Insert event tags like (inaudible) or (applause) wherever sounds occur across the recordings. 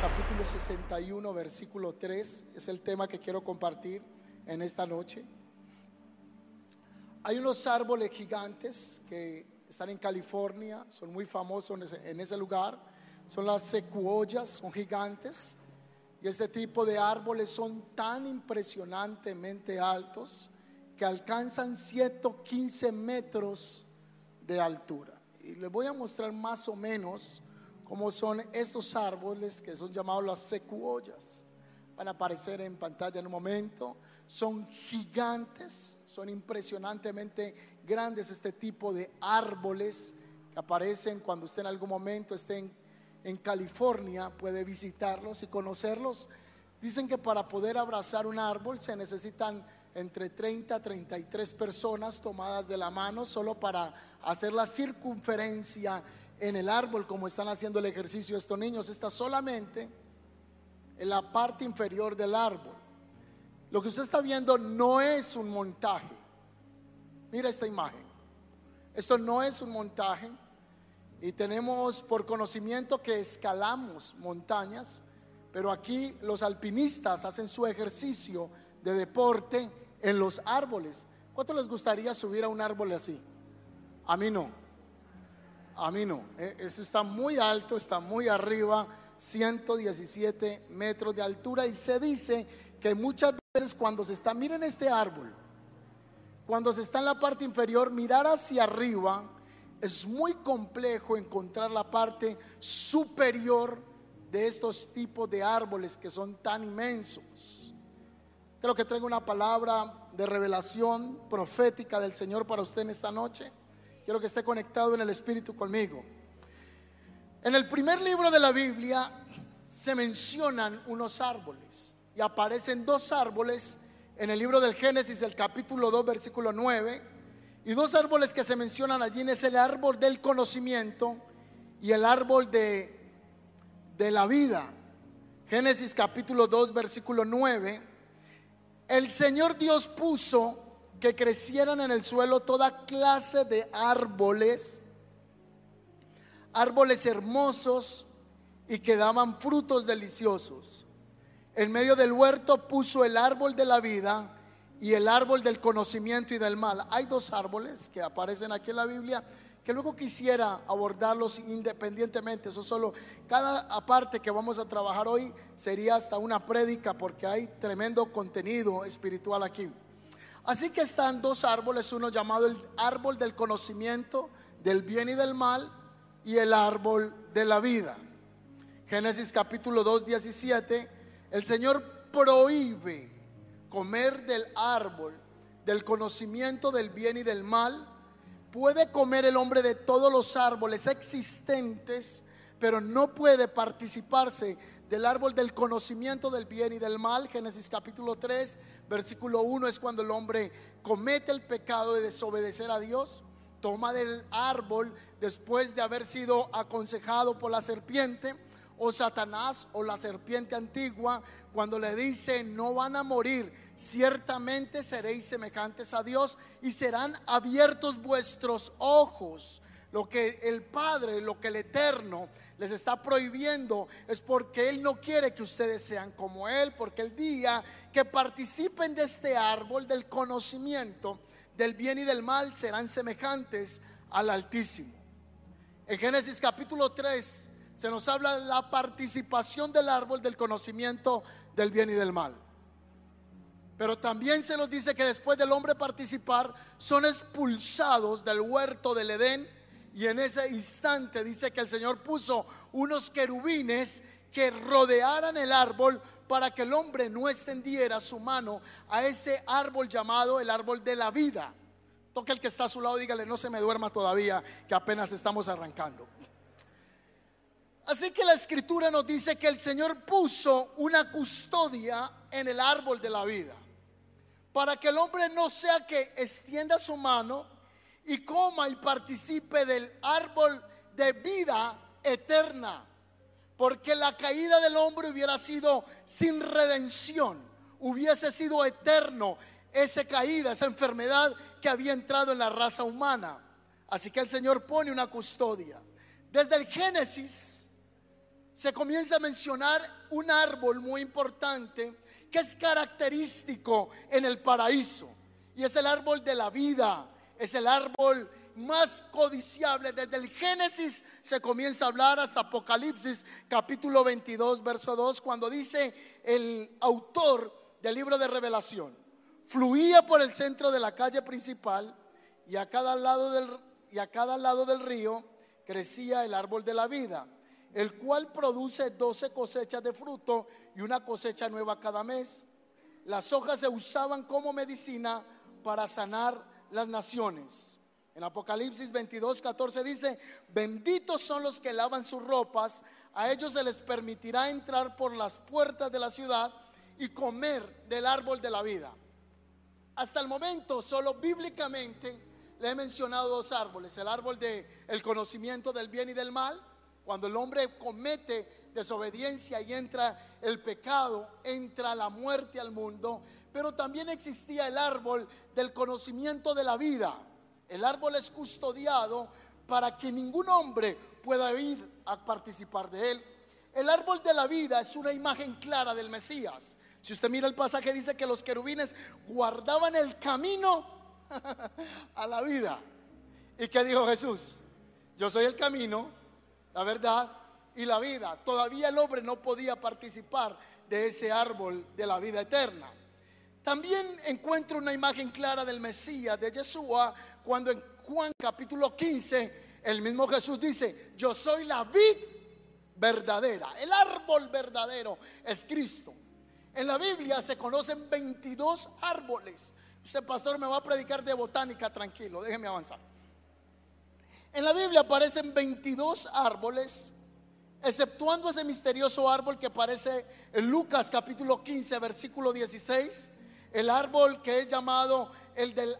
capítulo 61, versículo 3, es el tema que quiero compartir en esta noche. Hay unos árboles gigantes que están en California, son muy famosos en ese, lugar, son las secuoyas, son gigantes, y este tipo de árboles son tan impresionantemente altos que alcanzan 115 metros de altura. Y les voy a mostrar más o menos cómo son estos árboles que son llamados las secuoyas. Van a aparecer en pantalla en un momento. Son gigantes, son impresionantemente grandes este tipo de árboles que aparecen cuando usted en algún momento esté en, California, puede visitarlos y conocerlos. Dicen que para poder abrazar un árbol se necesitan entre 30 a 33 personas tomadas de la mano solo para hacer la circunferencia en el árbol como están haciendo el ejercicio estos niños. Está solamente en la parte inferior del árbol. Lo que usted está viendo no es un montaje. Mira esta imagen. Esto no es un montaje. Y tenemos por conocimiento que escalamos montañas, pero aquí los alpinistas hacen su ejercicio de deporte en los árboles. ¿Cuánto les gustaría subir a un árbol así? A mí no. A mí no. Eh, Esto está muy alto, está muy arriba, 117 metros de altura y se dice que muchas veces cuando se está, miren este árbol, cuando se está en la parte inferior, mirar hacia arriba es muy complejo encontrar la parte superior de estos tipos de árboles que son tan inmensos. Creo que traigo una palabra de revelación profética del Señor para usted en esta noche. Quiero que esté conectado en el Espíritu conmigo. En el primer libro de la Biblia se mencionan unos árboles y aparecen dos árboles en el libro del Génesis, el capítulo 2, versículo 9. Y dos árboles que se mencionan allí es el árbol del conocimiento y el árbol de, de la vida. Génesis capítulo 2, versículo 9. El Señor Dios puso que crecieran en el suelo toda clase de árboles, árboles hermosos y que daban frutos deliciosos. En medio del huerto puso el árbol de la vida y el árbol del conocimiento y del mal. Hay dos árboles que aparecen aquí en la Biblia que luego quisiera abordarlos independientemente. Eso solo, cada parte que vamos a trabajar hoy sería hasta una prédica porque hay tremendo contenido espiritual aquí. Así que están dos árboles, uno llamado el árbol del conocimiento del bien y del mal y el árbol de la vida. Génesis capítulo 2, 17, el Señor prohíbe comer del árbol del conocimiento del bien y del mal. Puede comer el hombre de todos los árboles existentes, pero no puede participarse del árbol del conocimiento del bien y del mal. Génesis capítulo 3, versículo 1 es cuando el hombre comete el pecado de desobedecer a Dios. Toma del árbol después de haber sido aconsejado por la serpiente o Satanás o la serpiente antigua cuando le dice no van a morir, ciertamente seréis semejantes a Dios y serán abiertos vuestros ojos. Lo que el Padre, lo que el Eterno les está prohibiendo es porque Él no quiere que ustedes sean como Él, porque el día que participen de este árbol del conocimiento del bien y del mal serán semejantes al Altísimo. En Génesis capítulo 3 se nos habla de la participación del árbol del conocimiento del bien y del mal. Pero también se nos dice que después del hombre participar, son expulsados del huerto del Edén. Y en ese instante dice que el Señor puso unos querubines que rodearan el árbol para que el hombre no extendiera su mano a ese árbol llamado el árbol de la vida. Toque el que está a su lado, dígale, no se me duerma todavía, que apenas estamos arrancando. Así que la escritura nos dice que el Señor puso una custodia en el árbol de la vida. para que el hombre no sea que extienda su mano y coma y participe del árbol de vida eterna, porque la caída del hombre hubiera sido sin redención, hubiese sido eterno esa caída, esa enfermedad que había entrado en la raza humana. Así que el Señor pone una custodia. Desde el Génesis se comienza a mencionar un árbol muy importante que es característico en el paraíso. Y es el árbol de la vida, es el árbol más codiciable. Desde el Génesis se comienza a hablar hasta Apocalipsis capítulo 22, verso 2, cuando dice el autor del libro de revelación, fluía por el centro de la calle principal y a cada lado del, y a cada lado del río crecía el árbol de la vida, el cual produce doce cosechas de fruto y una cosecha nueva cada mes. Las hojas se usaban como medicina para sanar las naciones. En Apocalipsis 22, 14 dice, benditos son los que lavan sus ropas, a ellos se les permitirá entrar por las puertas de la ciudad y comer del árbol de la vida. Hasta el momento, solo bíblicamente le he mencionado dos árboles, el árbol del el conocimiento del bien y del mal, cuando el hombre comete desobediencia y entra el pecado, entra la muerte al mundo, pero también existía el árbol del conocimiento de la vida. El árbol es custodiado para que ningún hombre pueda ir a participar de él. El árbol de la vida es una imagen clara del Mesías. Si usted mira el pasaje dice que los querubines guardaban el camino (laughs) a la vida. ¿Y qué dijo Jesús? Yo soy el camino, la verdad y la vida. Todavía el hombre no podía participar de ese árbol de la vida eterna. También encuentro una imagen clara del Mesías, de Yeshua, cuando en Juan capítulo 15 el mismo Jesús dice, yo soy la vid verdadera, el árbol verdadero es Cristo. En la Biblia se conocen 22 árboles. Usted, pastor, me va a predicar de botánica, tranquilo, déjeme avanzar. En la Biblia aparecen 22 árboles, exceptuando ese misterioso árbol que aparece en Lucas capítulo 15, versículo 16, el árbol que es llamado el del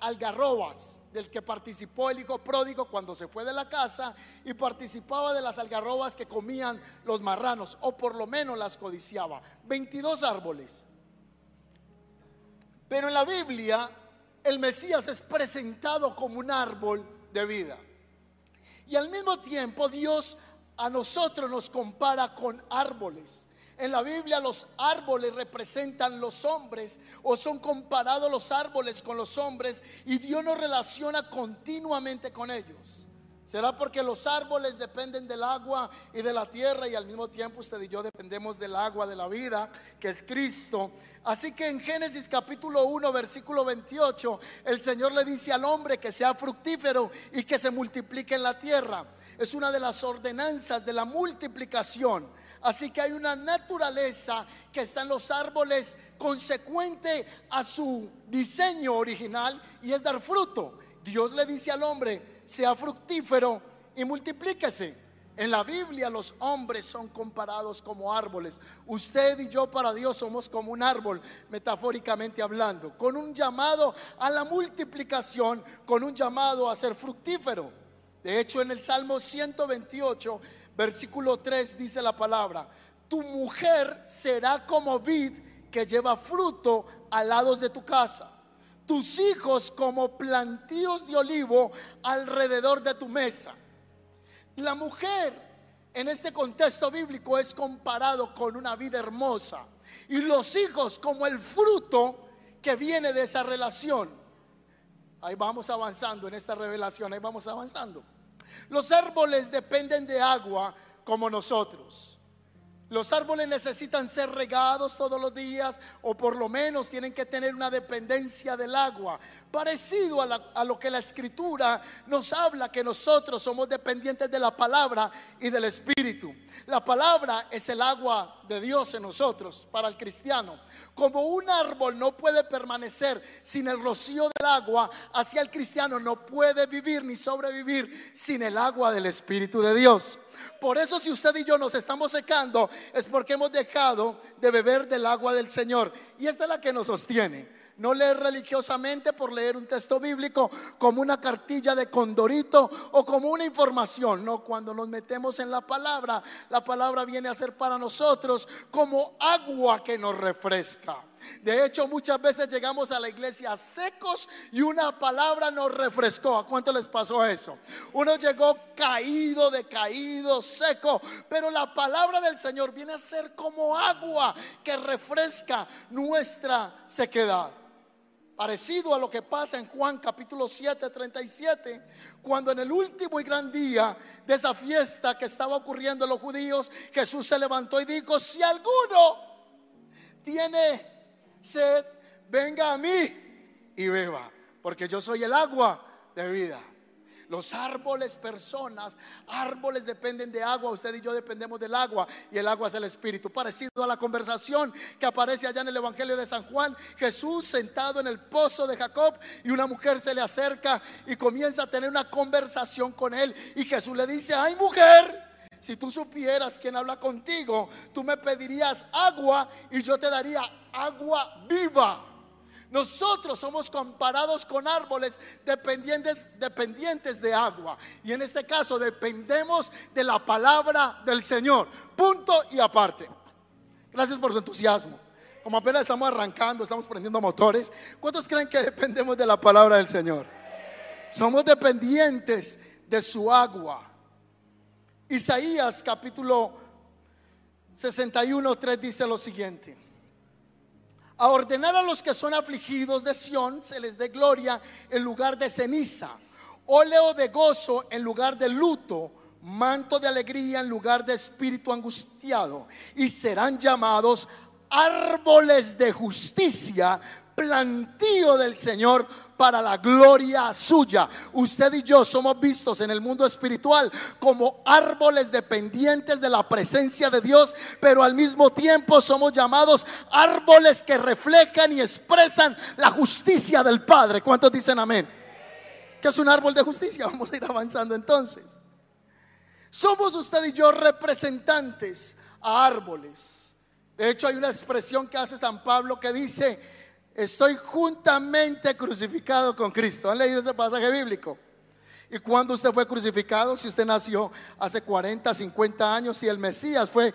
algarrobas, del que participó el hijo pródigo cuando se fue de la casa y participaba de las algarrobas que comían los marranos, o por lo menos las codiciaba. 22 árboles. Pero en la Biblia el Mesías es presentado como un árbol de vida. Y al mismo tiempo Dios a nosotros nos compara con árboles. En la Biblia los árboles representan los hombres o son comparados los árboles con los hombres y Dios nos relaciona continuamente con ellos. ¿Será porque los árboles dependen del agua y de la tierra y al mismo tiempo usted y yo dependemos del agua de la vida, que es Cristo? Así que en Génesis capítulo 1, versículo 28, el Señor le dice al hombre que sea fructífero y que se multiplique en la tierra. Es una de las ordenanzas de la multiplicación. Así que hay una naturaleza que está en los árboles consecuente a su diseño original y es dar fruto. Dios le dice al hombre, sea fructífero y multiplíquese. En la Biblia los hombres son comparados como árboles. Usted y yo para Dios somos como un árbol, metafóricamente hablando, con un llamado a la multiplicación, con un llamado a ser fructífero. De hecho, en el Salmo 128, versículo 3 dice la palabra, tu mujer será como vid que lleva fruto a lados de tu casa, tus hijos como plantíos de olivo alrededor de tu mesa. La mujer en este contexto bíblico es comparado con una vida hermosa y los hijos como el fruto que viene de esa relación. Ahí vamos avanzando en esta revelación, ahí vamos avanzando. Los árboles dependen de agua como nosotros. Los árboles necesitan ser regados todos los días o por lo menos tienen que tener una dependencia del agua. Parecido a, lo que la escritura nos habla que nosotros somos dependientes de la palabra y del espíritu. La palabra es el agua de Dios en nosotros para el cristiano. Como un árbol no puede permanecer sin el rocío del agua, así el cristiano no puede vivir ni sobrevivir sin el agua del Espíritu de Dios. Por eso si usted y yo nos estamos secando es porque hemos dejado de beber del agua del Señor. Y esta es la que nos sostiene. no leer religiosamente por leer un texto bíblico como una cartilla de condorito o como una información. No, cuando nos metemos en la palabra, la palabra viene a ser para nosotros como agua que nos refresca. De hecho, muchas veces llegamos a la iglesia secos y una palabra nos refrescó. ¿A cuánto les pasó eso? Uno llegó caído, decaído, seco, pero la palabra del Señor viene a ser como agua que refresca nuestra sequedad. Parecido a lo que pasa en Juan capítulo 7, 37, cuando en el último y gran día de esa fiesta que estaba ocurriendo en los judíos, Jesús se levantó y dijo, si alguno tiene sed, venga a mí y beba, porque yo soy el agua de vida. Los árboles, personas, árboles dependen de agua. Usted y yo dependemos del agua y el agua es el Espíritu. Parecido a la conversación que aparece allá en el Evangelio de San Juan, Jesús sentado en el pozo de Jacob y una mujer se le acerca y comienza a tener una conversación con él. Y Jesús le dice, ay mujer, si tú supieras quién habla contigo, tú me pedirías agua y yo te daría agua viva. Nosotros somos comparados con árboles dependientes, dependientes de agua. Y en este caso dependemos de la palabra del Señor. Punto y aparte. Gracias por su entusiasmo. Como apenas estamos arrancando, estamos prendiendo motores. ¿Cuántos creen que dependemos de la palabra del Señor? Somos dependientes de su agua. Isaías capítulo 61, 3 dice lo siguiente. A ordenar a los que son afligidos de Sión se les dé gloria en lugar de ceniza, óleo de gozo en lugar de luto, manto de alegría en lugar de espíritu angustiado, y serán llamados árboles de justicia, plantío del Señor para la gloria suya. Usted y yo somos vistos en el mundo espiritual como árboles dependientes de la presencia de Dios, pero al mismo tiempo somos llamados árboles que reflejan y expresan la justicia del Padre. ¿Cuántos dicen amén? ¿Qué es un árbol de justicia? (laughs) Vamos a ir avanzando entonces. Somos usted y yo representantes a árboles. De hecho, hay una expresión que hace San Pablo que dice, estoy juntamente crucificado con Cristo. ¿Han leído ese pasaje bíblico? ¿Y cuando usted fue crucificado? Si usted nació hace 40, 50 años, si el Mesías fue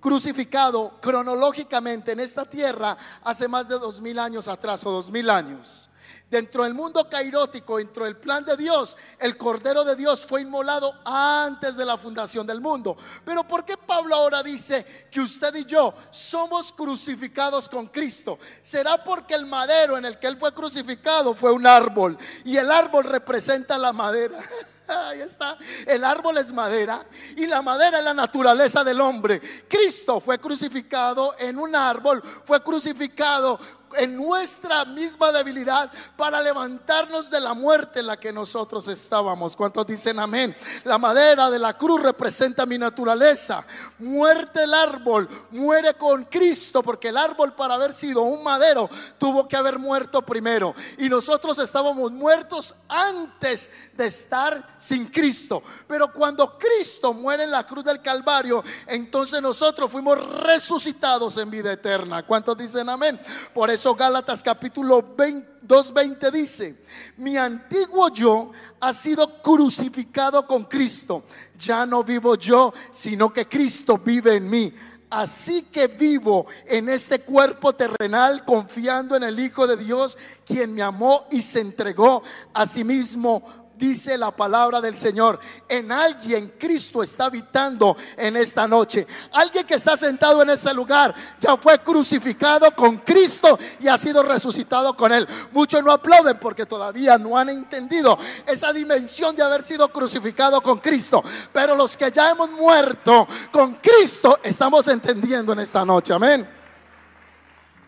crucificado cronológicamente en esta tierra hace más de dos mil años atrás o dos mil años. Dentro del mundo cairótico, dentro del plan de Dios, el Cordero de Dios fue inmolado antes de la fundación del mundo. Pero ¿por qué Pablo ahora dice que usted y yo somos crucificados con Cristo? ¿Será porque el madero en el que él fue crucificado fue un árbol y el árbol representa la madera? (laughs) Ahí está. El árbol es madera y la madera es la naturaleza del hombre. Cristo fue crucificado en un árbol, fue crucificado en nuestra misma debilidad para levantarnos de la muerte en la que nosotros estábamos. ¿Cuántos dicen amén? La madera de la cruz representa mi naturaleza. Muerte el árbol, muere con Cristo, porque el árbol para haber sido un madero tuvo que haber muerto primero. Y nosotros estábamos muertos antes de estar sin Cristo. Pero cuando Cristo muere en la cruz del Calvario, entonces nosotros fuimos resucitados en vida eterna. ¿Cuántos dicen amén? Por eso Gálatas capítulo 2.20 dice, mi antiguo yo ha sido crucificado con Cristo. Ya no vivo yo, sino que Cristo vive en mí. Así que vivo en este cuerpo terrenal confiando en el Hijo de Dios, quien me amó y se entregó a sí mismo dice la palabra del Señor. En alguien Cristo está habitando en esta noche. Alguien que está sentado en ese lugar ya fue crucificado con Cristo y ha sido resucitado con Él. Muchos no aplauden porque todavía no han entendido esa dimensión de haber sido crucificado con Cristo. Pero los que ya hemos muerto con Cristo estamos entendiendo en esta noche. Amén.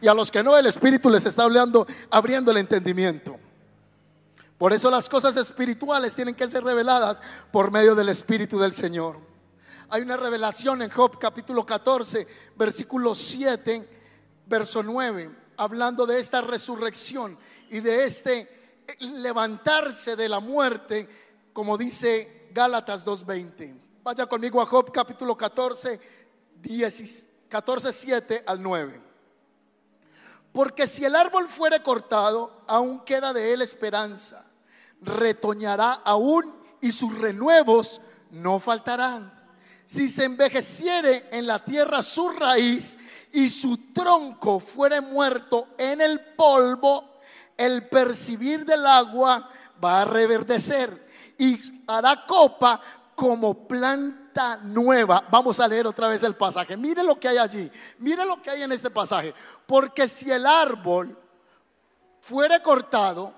Y a los que no, el Espíritu les está hablando, abriendo el entendimiento. Por eso las cosas espirituales tienen que ser reveladas por medio del Espíritu del Señor. Hay una revelación en Job capítulo 14, versículo 7, verso 9, hablando de esta resurrección y de este levantarse de la muerte, como dice Gálatas 2.20. Vaya conmigo a Job capítulo 14, 14, 7 al 9. Porque si el árbol fuere cortado, aún queda de él esperanza. Retoñará aún y sus renuevos no faltarán. Si se envejeciere en la tierra su raíz y su tronco fuere muerto en el polvo, el percibir del agua va a reverdecer y hará copa como planta nueva. Vamos a leer otra vez el pasaje. Mire lo que hay allí. Mire lo que hay en este pasaje. Porque si el árbol fuere cortado,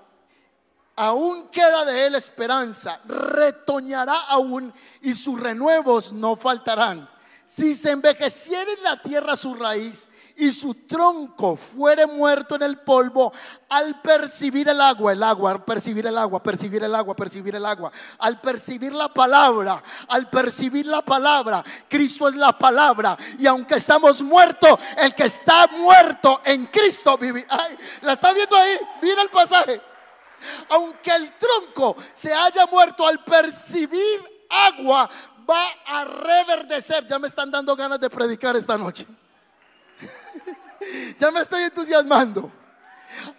aún queda de él esperanza, retoñará aún y sus renuevos no faltarán. Si se envejeciera en la tierra su raíz y su tronco fuere muerto en el polvo, al percibir el agua, el agua, al percibir el agua, percibir el agua, percibir el agua, al percibir la palabra, al percibir la palabra, Cristo es la palabra. Y aunque estamos muertos, el que está muerto en Cristo vive. ¿La está viendo ahí? Mira el pasaje. Aunque el tronco se haya muerto al percibir agua, va a reverdecer. Ya me están dando ganas de predicar esta noche. (laughs) ya me estoy entusiasmando.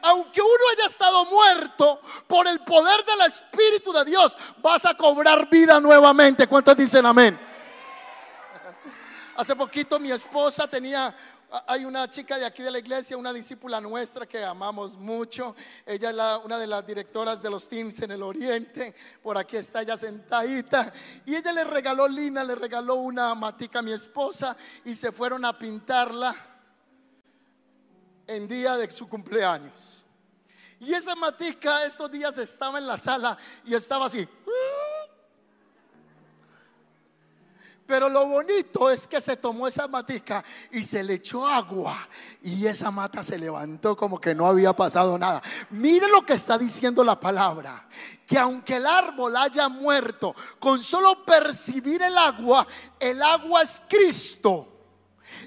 Aunque uno haya estado muerto, por el poder del Espíritu de Dios vas a cobrar vida nuevamente. ¿Cuántos dicen amén? Hace poquito mi esposa tenía hay una chica de aquí de la iglesia, una discípula nuestra que amamos mucho. Ella es una de las directoras de los teams en el oriente. Por aquí está ella sentadita. Y ella le regaló, Lina, le regaló una matica a mi esposa y se fueron a pintarla en día de su cumpleaños. Y esa matica estos días estaba en la sala y estaba así. Pero lo bonito es que se tomó esa matica y se le echó agua y esa mata se levantó como que no había pasado nada. Mire lo que está diciendo la palabra, que aunque el árbol haya muerto, con solo percibir el agua, el agua es Cristo.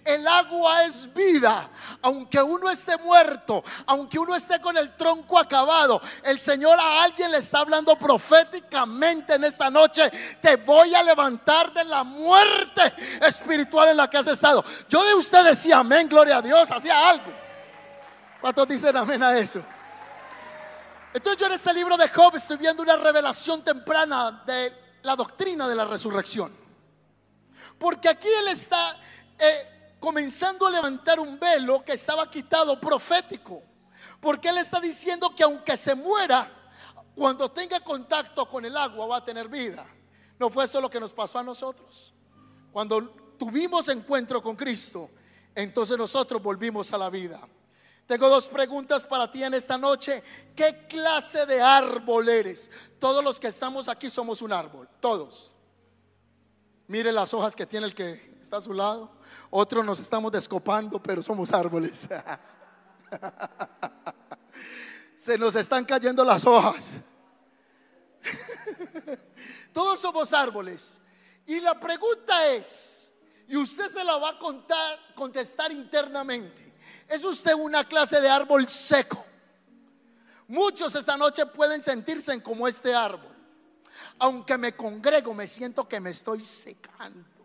El agua es vida. Aunque uno esté muerto, aunque uno esté con el tronco acabado, el Señor a alguien le está hablando proféticamente en esta noche. Te voy a levantar de la muerte espiritual en la que has estado. Yo de usted decía amén, gloria a Dios, hacía algo. ¿Cuántos dicen amén a eso? Entonces yo en este libro de Job estoy viendo una revelación temprana de la doctrina de la resurrección. Porque aquí él está... Eh, comenzando a levantar un velo que estaba quitado profético. Porque Él está diciendo que aunque se muera, cuando tenga contacto con el agua va a tener vida. No fue eso lo que nos pasó a nosotros. Cuando tuvimos encuentro con Cristo, entonces nosotros volvimos a la vida. Tengo dos preguntas para ti en esta noche. ¿Qué clase de árbol eres? Todos los que estamos aquí somos un árbol, todos. Mire las hojas que tiene el que está a su lado. Otros nos estamos descopando, pero somos árboles. (laughs) Se nos están cayendo las hojas. (laughs) Todos somos árboles. Y la pregunta es, y usted se la va a contar, contestar internamente, ¿es usted una clase de árbol seco? Muchos esta noche pueden sentirse como este árbol. Aunque me congrego, me siento que me estoy secando.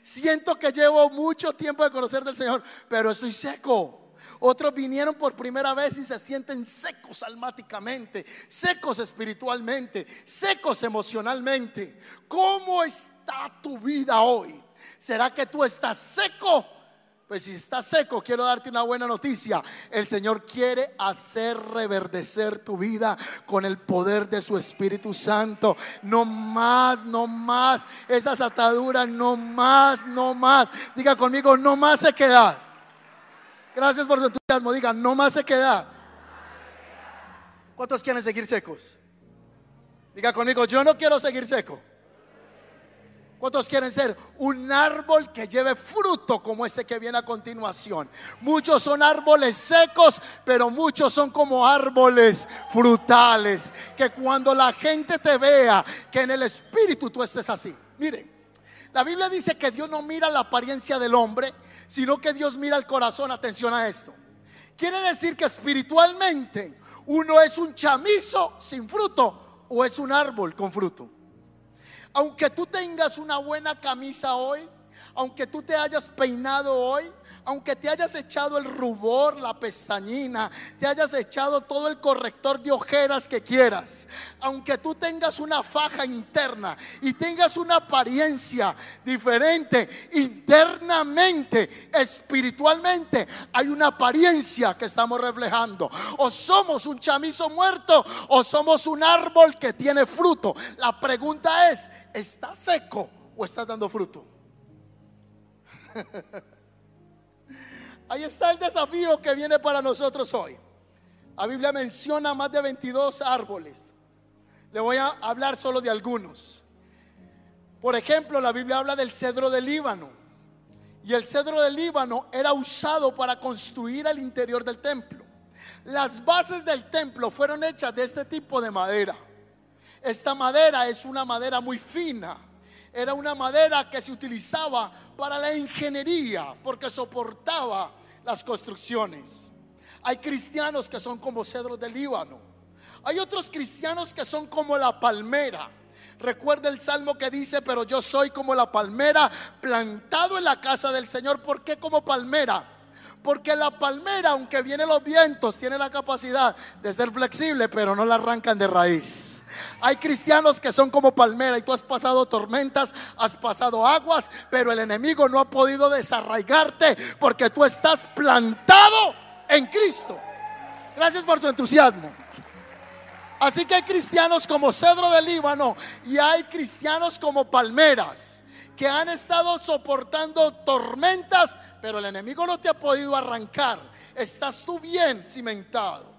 Siento que llevo mucho tiempo de conocer del Señor, pero estoy seco. Otros vinieron por primera vez y se sienten secos almáticamente, secos espiritualmente, secos emocionalmente. ¿Cómo está tu vida hoy? ¿Será que tú estás seco pues si está seco, quiero darte una buena noticia. El Señor quiere hacer reverdecer tu vida con el poder de su Espíritu Santo. No más, no más. Esas ataduras, no más, no más. Diga conmigo, no más sequedad. Gracias por su entusiasmo. Diga, no más sequedad. ¿Cuántos quieren seguir secos? Diga conmigo, yo no quiero seguir seco. ¿Cuántos quieren ser un árbol que lleve fruto como este que viene a continuación? Muchos son árboles secos, pero muchos son como árboles frutales. Que cuando la gente te vea, que en el espíritu tú estés así. Miren, la Biblia dice que Dios no mira la apariencia del hombre, sino que Dios mira el corazón. Atención a esto. Quiere decir que espiritualmente uno es un chamizo sin fruto o es un árbol con fruto. Aunque tú tengas una buena camisa hoy, aunque tú te hayas peinado hoy, aunque te hayas echado el rubor, la pestañina, te hayas echado todo el corrector de ojeras que quieras, aunque tú tengas una faja interna y tengas una apariencia diferente internamente, espiritualmente, hay una apariencia que estamos reflejando. O somos un chamizo muerto o somos un árbol que tiene fruto. La pregunta es, ¿está seco o estás dando fruto? (laughs) Ahí está el desafío que viene para nosotros hoy. La Biblia menciona más de 22 árboles. Le voy a hablar solo de algunos. Por ejemplo, la Biblia habla del cedro del Líbano. Y el cedro del Líbano era usado para construir el interior del templo. Las bases del templo fueron hechas de este tipo de madera. Esta madera es una madera muy fina. Era una madera que se utilizaba para la ingeniería porque soportaba las construcciones. Hay cristianos que son como cedros del Líbano. Hay otros cristianos que son como la palmera. Recuerda el salmo que dice, pero yo soy como la palmera plantado en la casa del Señor. ¿Por qué como palmera? Porque la palmera, aunque vienen los vientos, tiene la capacidad de ser flexible, pero no la arrancan de raíz. Hay cristianos que son como palmera y tú has pasado tormentas, has pasado aguas, pero el enemigo no ha podido desarraigarte porque tú estás plantado en Cristo. Gracias por su entusiasmo. Así que hay cristianos como cedro del Líbano y hay cristianos como palmeras que han estado soportando tormentas, pero el enemigo no te ha podido arrancar. Estás tú bien cimentado.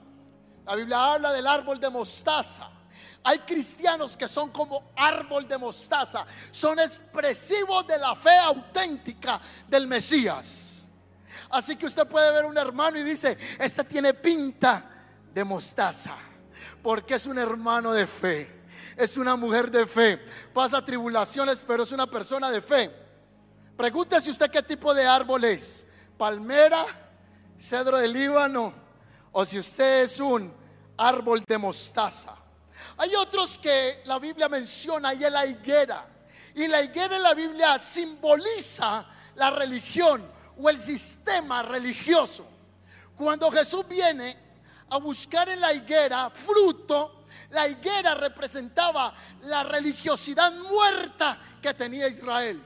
La Biblia habla del árbol de mostaza. Hay cristianos que son como árbol de mostaza, son expresivos de la fe auténtica del Mesías. Así que usted puede ver un hermano y dice, este tiene pinta de mostaza, porque es un hermano de fe, es una mujer de fe, pasa tribulaciones, pero es una persona de fe. Pregúntese usted qué tipo de árbol es, palmera, cedro de Líbano, o si usted es un árbol de mostaza. Hay otros que la Biblia menciona y es la higuera. Y la higuera en la Biblia simboliza la religión o el sistema religioso. Cuando Jesús viene a buscar en la higuera fruto, la higuera representaba la religiosidad muerta que tenía Israel.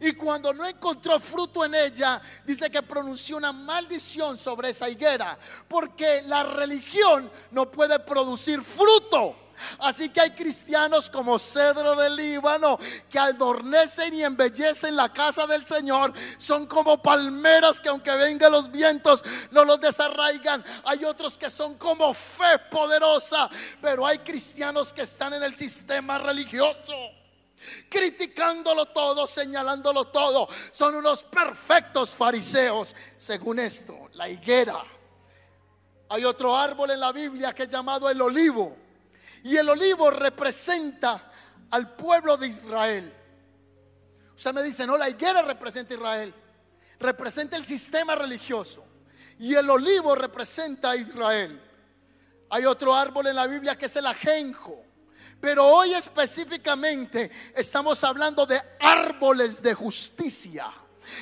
Y cuando no encontró fruto en ella, dice que pronunció una maldición sobre esa higuera, porque la religión no puede producir fruto. Así que hay cristianos como cedro del Líbano que adornecen y embellecen la casa del Señor. Son como palmeras que aunque vengan los vientos no los desarraigan. Hay otros que son como fe poderosa, pero hay cristianos que están en el sistema religioso criticándolo todo, señalándolo todo. Son unos perfectos fariseos, según esto, la higuera. Hay otro árbol en la Biblia que es llamado el olivo. Y el olivo representa al pueblo de Israel. Usted me dice, no, la higuera representa a Israel. Representa el sistema religioso. Y el olivo representa a Israel. Hay otro árbol en la Biblia que es el ajenjo. Pero hoy específicamente estamos hablando de árboles de justicia.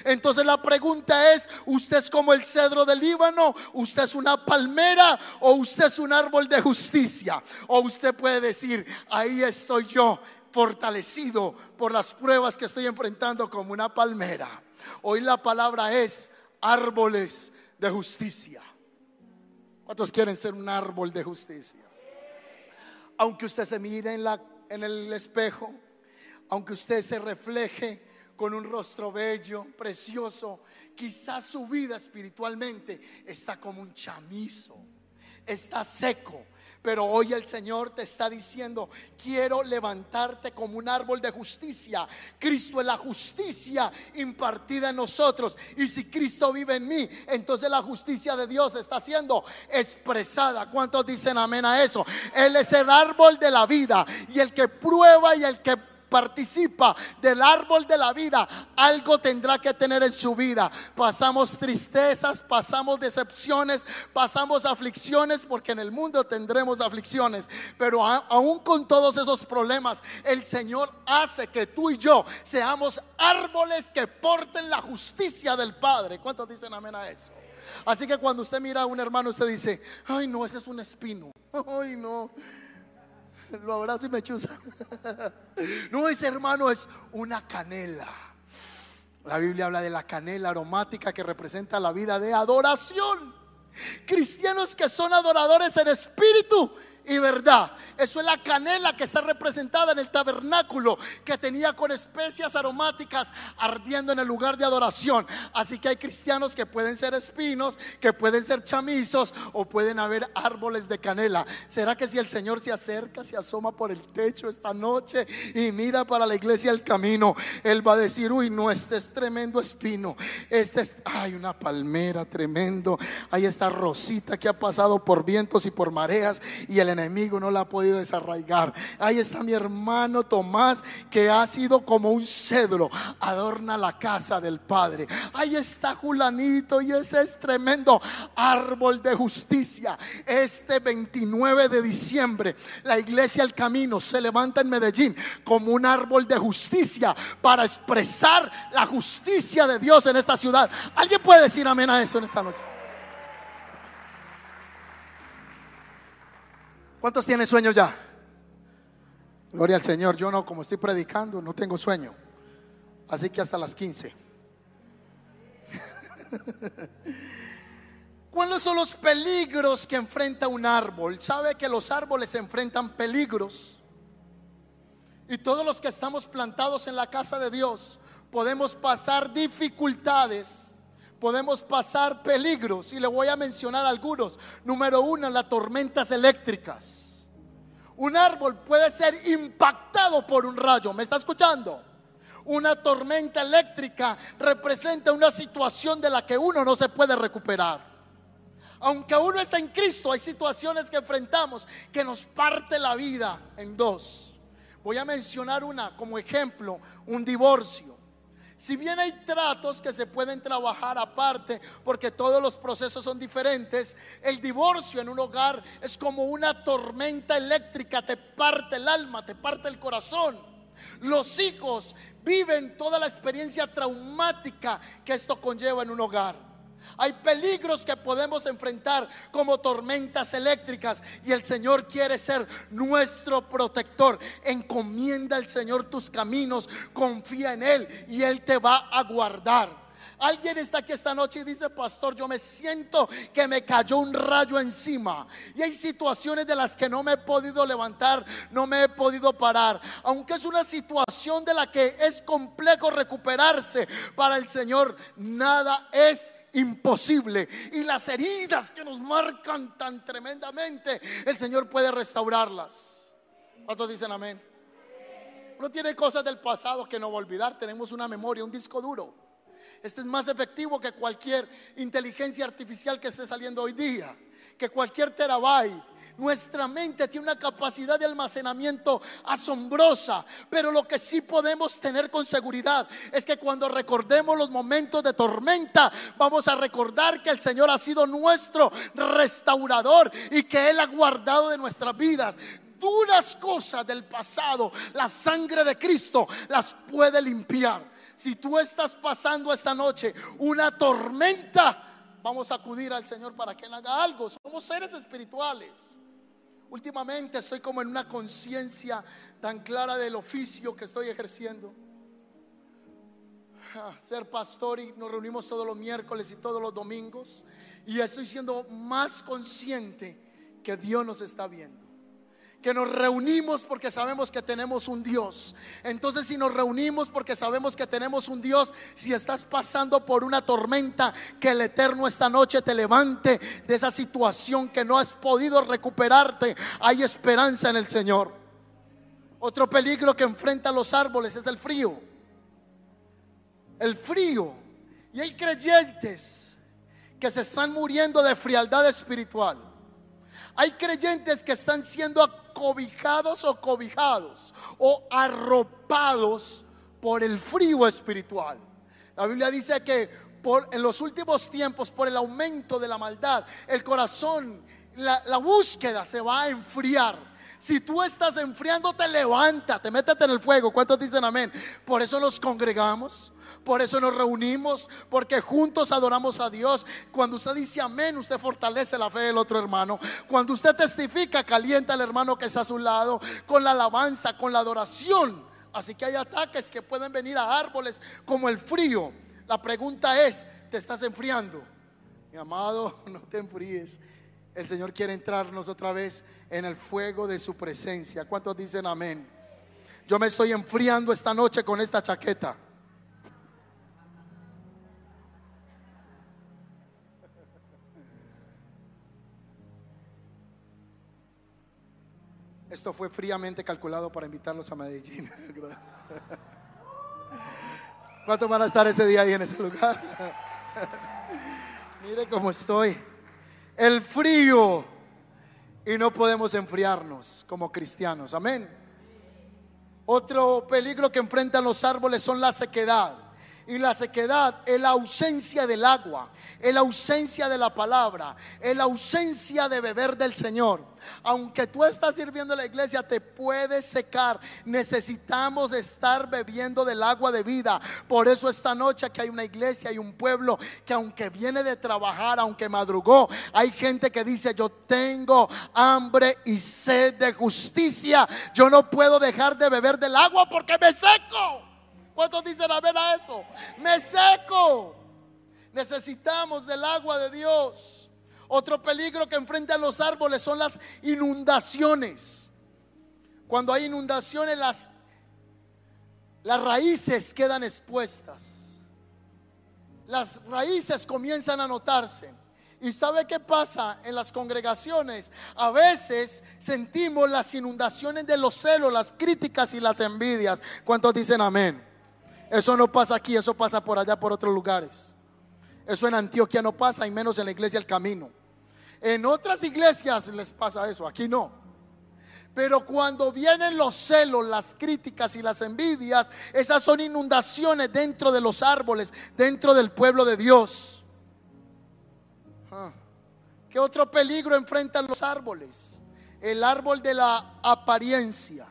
Entonces la pregunta es, ¿usted es como el cedro del Líbano? ¿Usted es una palmera o usted es un árbol de justicia? O usted puede decir, ahí estoy yo fortalecido por las pruebas que estoy enfrentando como una palmera. Hoy la palabra es árboles de justicia. ¿Cuántos quieren ser un árbol de justicia? Aunque usted se mire en, la, en el espejo, aunque usted se refleje con un rostro bello, precioso, quizás su vida espiritualmente está como un chamizo, está seco. Pero hoy el Señor te está diciendo, quiero levantarte como un árbol de justicia. Cristo es la justicia impartida en nosotros. Y si Cristo vive en mí, entonces la justicia de Dios está siendo expresada. ¿Cuántos dicen amén a eso? Él es el árbol de la vida. Y el que prueba y el que participa del árbol de la vida, algo tendrá que tener en su vida. Pasamos tristezas, pasamos decepciones, pasamos aflicciones, porque en el mundo tendremos aflicciones. Pero aún con todos esos problemas, el Señor hace que tú y yo seamos árboles que porten la justicia del Padre. ¿Cuántos dicen amén a eso? Así que cuando usted mira a un hermano, usted dice, ay no, ese es un espino. (laughs) Ay no. (laughs) Lo abrazo y me chusa. (laughs) No, ese hermano es una canela. La Biblia habla de la canela aromática que representa la vida de adoración. Cristianos que son adoradores en espíritu y verdad. Eso es la canela que está representada en el tabernáculo que tenía con especias aromáticas ardiendo en el lugar de adoración. Así que hay cristianos que pueden ser espinos, que pueden ser chamizos o pueden haber árboles de canela. ¿Será que si el Señor se acerca, se asoma por el techo esta noche y mira para la iglesia el camino, Él va a decir, uy, no, este es tremendo espino. Este es, ay, una palmera tremendo. Ahí está Rosita que ha pasado por vientos y por mareas y el enemigo no la ha podido desarraigar. Ahí está mi hermano Tomás que ha sido como un cedro, adorna la casa del Padre. Ahí está Julanito y ese es tremendo árbol de justicia. Este 29 de diciembre, la iglesia El Camino se levanta en Medellín como un árbol de justicia para expresar la justicia de Dios en esta ciudad. ¿Alguien puede decir amén a eso en esta noche? ¿Cuántos tienen sueño ya? Gloria al Señor. Yo no, como estoy predicando, no tengo sueño. Así que hasta las 15. (laughs) ¿Cuáles son los peligros que enfrenta un árbol? Sabe que los árboles enfrentan peligros. Y todos los que estamos plantados en la casa de Dios podemos pasar dificultades podemos pasar peligros y le voy a mencionar algunos. Número uno, las tormentas eléctricas. Un árbol puede ser impactado por un rayo. ¿Me está escuchando? Una tormenta eléctrica representa una situación de la que uno no se puede recuperar. Aunque uno está en Cristo, hay situaciones que enfrentamos que nos parte la vida en dos. Voy a mencionar una como ejemplo, un divorcio. Si bien hay tratos que se pueden trabajar aparte, porque todos los procesos son diferentes, el divorcio en un hogar es como una tormenta eléctrica, te parte el alma, te parte el corazón. Los hijos viven toda la experiencia traumática que esto conlleva en un hogar. Hay peligros que podemos enfrentar como tormentas eléctricas y el Señor quiere ser nuestro protector. Encomienda al Señor tus caminos, confía en Él y Él te va a guardar. Alguien está aquí esta noche y dice, pastor, yo me siento que me cayó un rayo encima. Y hay situaciones de las que no me he podido levantar, no me he podido parar. Aunque es una situación de la que es complejo recuperarse para el Señor, nada es imposible. Y las heridas que nos marcan tan tremendamente, el Señor puede restaurarlas. ¿Cuántos dicen amén? Uno tiene cosas del pasado que no va a olvidar. Tenemos una memoria, un disco duro. Este es más efectivo que cualquier inteligencia artificial que esté saliendo hoy día, que cualquier terabyte nuestra mente tiene una capacidad de almacenamiento asombrosa, pero lo que sí podemos tener con seguridad es que cuando recordemos los momentos de tormenta, vamos a recordar que el Señor ha sido nuestro restaurador y que Él ha guardado de nuestras vidas duras cosas del pasado, la sangre de Cristo las puede limpiar. Si tú estás pasando esta noche una tormenta, vamos a acudir al Señor para que Él haga algo. Somos seres espirituales. Últimamente estoy como en una conciencia tan clara del oficio que estoy ejerciendo. Ah, ser pastor y nos reunimos todos los miércoles y todos los domingos. Y estoy siendo más consciente que Dios nos está viendo que nos reunimos porque sabemos que tenemos un Dios. Entonces si nos reunimos porque sabemos que tenemos un Dios, si estás pasando por una tormenta, que el Eterno esta noche te levante de esa situación que no has podido recuperarte, hay esperanza en el Señor. Otro peligro que enfrenta los árboles es el frío. El frío. Y hay creyentes que se están muriendo de frialdad espiritual Hay creyentes que están siendo acobijados o cobijados o arropados por el frío espiritual. La Biblia dice que en los últimos tiempos, por el aumento de la maldad, el corazón, la, la búsqueda se va a enfriar. Si tú estás enfriándote, levántate, métete en el fuego. ¿Cuántos dicen amén? Por eso nos congregamos. Por eso nos reunimos, porque juntos adoramos a Dios. Cuando usted dice amén, usted fortalece la fe del otro hermano. Cuando usted testifica, calienta al hermano que está a su lado con la alabanza, con la adoración. Así que hay ataques que pueden venir a árboles como el frío. La pregunta es, ¿te estás enfriando? Mi amado, (laughs) no te enfríes. El Señor quiere entrarnos otra vez en el fuego de su presencia. ¿Cuántos dicen amén? Yo me estoy enfriando esta noche con esta chaqueta. Esto fue fríamente calculado para invitarlos a Medellín. (laughs) ¿Cuántos van a estar ese día ahí en ese lugar? (laughs) Mire cómo estoy. El frío. Y no podemos enfriarnos como cristianos. Amén. Otro peligro que enfrentan los árboles son la sequedad. Y la sequedad es la ausencia del agua, es la ausencia de la palabra, es la ausencia de beber del Señor. Aunque tú estás sirviendo en la iglesia, te puedes secar. Necesitamos estar bebiendo del agua de vida. Por eso esta noche que hay una iglesia y un pueblo que aunque viene de trabajar, aunque madrugó, hay gente que dice, yo tengo hambre y sed de justicia. Yo no puedo dejar de beber del agua porque me seco. ¿Cuántos dicen a ver a eso? Me seco. Necesitamos del agua de Dios. Otro peligro que enfrentan los árboles son las inundaciones. Cuando hay inundaciones, las, las raíces quedan expuestas. Las raíces comienzan a notarse. ¿Y sabe qué pasa en las congregaciones? A veces sentimos las inundaciones de los celos, las críticas y las envidias. ¿Cuántos dicen amén? Eso no pasa aquí, eso pasa por allá, por otros lugares. Eso en Antioquia no pasa, y menos en la iglesia El Camino. En otras iglesias les pasa eso, aquí no. Pero cuando vienen los celos, las críticas y las envidias, esas son inundaciones dentro de los árboles, dentro del pueblo de Dios. Ah. ¿Qué otro peligro enfrentan los árboles? El árbol de la apariencia.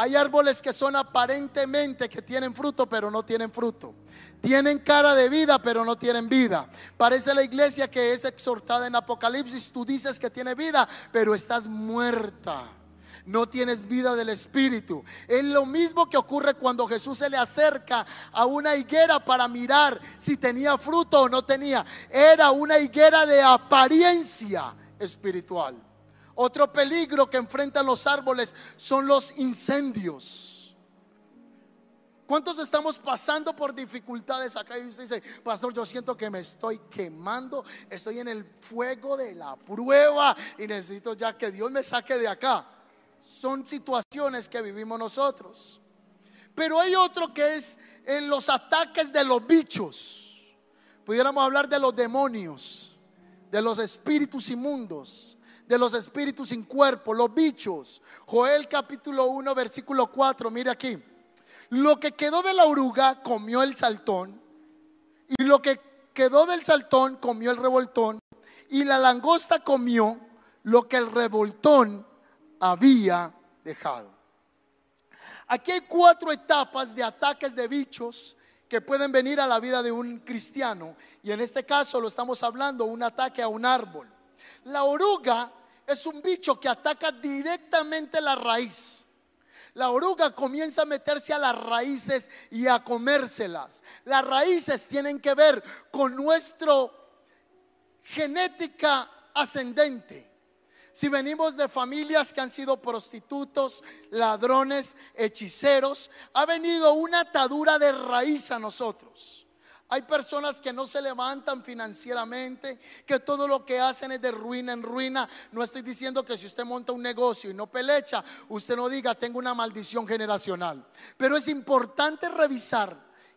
Hay árboles que son aparentemente que tienen fruto, pero no tienen fruto. Tienen cara de vida, pero no tienen vida. Parece la iglesia que es exhortada en Apocalipsis. Tú dices que tiene vida, pero estás muerta. No tienes vida del Espíritu. Es lo mismo que ocurre cuando Jesús se le acerca a una higuera para mirar si tenía fruto o no tenía. Era una higuera de apariencia espiritual. Otro peligro que enfrentan los árboles son los incendios. ¿Cuántos estamos pasando por dificultades acá? Y usted dice, pastor, yo siento que me estoy quemando, estoy en el fuego de la prueba y necesito ya que Dios me saque de acá. Son situaciones que vivimos nosotros. Pero hay otro que es en los ataques de los bichos. Pudiéramos hablar de los demonios, de los espíritus inmundos de los espíritus sin cuerpo, los bichos. Joel capítulo 1, versículo 4, mire aquí. Lo que quedó de la oruga comió el saltón, y lo que quedó del saltón comió el revoltón, y la langosta comió lo que el revoltón había dejado. Aquí hay cuatro etapas de ataques de bichos que pueden venir a la vida de un cristiano, y en este caso lo estamos hablando, un ataque a un árbol. La oruga es un bicho que ataca directamente la raíz. La oruga comienza a meterse a las raíces y a comérselas. Las raíces tienen que ver con nuestra genética ascendente. Si venimos de familias que han sido prostitutos, ladrones, hechiceros, ha venido una atadura de raíz a nosotros. Hay personas que no se levantan financieramente, que todo lo que hacen es de ruina en ruina. No estoy diciendo que si usted monta un negocio y no pelecha, usted no diga tengo una maldición generacional. Pero es importante revisar